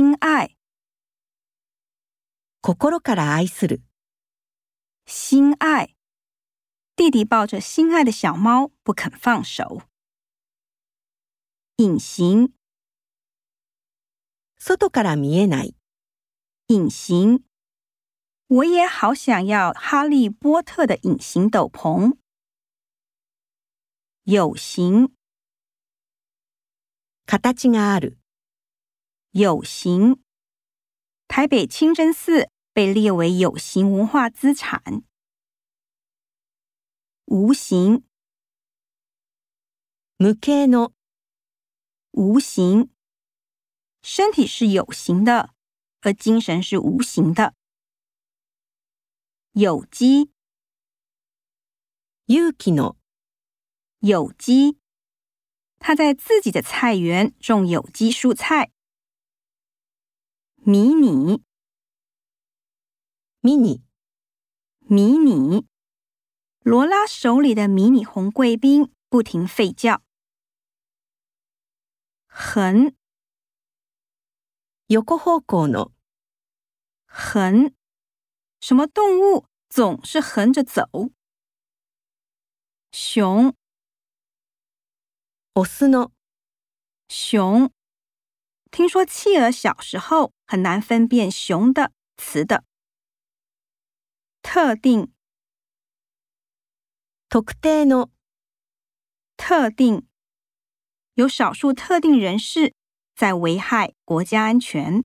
心爱，心から愛する。心爱。弟弟抱着心爱的小猫不肯放手。隐形，外から見えない。隐形。我也好想要哈利波特的隐形斗篷。有形，形がある。 有形，台北清真寺被列为有形文化资产。无形，mukeno，无形。身体是有形的，而精神是无形的。有机，yukino，有机。他在自己的菜园种有机蔬菜。迷你，迷你，迷你。罗拉手里的迷你红贵宾不停吠叫。横，横方向の。横，什么动物总是横着走？熊，オスの。熊。听说企鹅小时候 很难分辨雄的、雌的。特定，特定的特定，有少数特定人士在危害国家安全。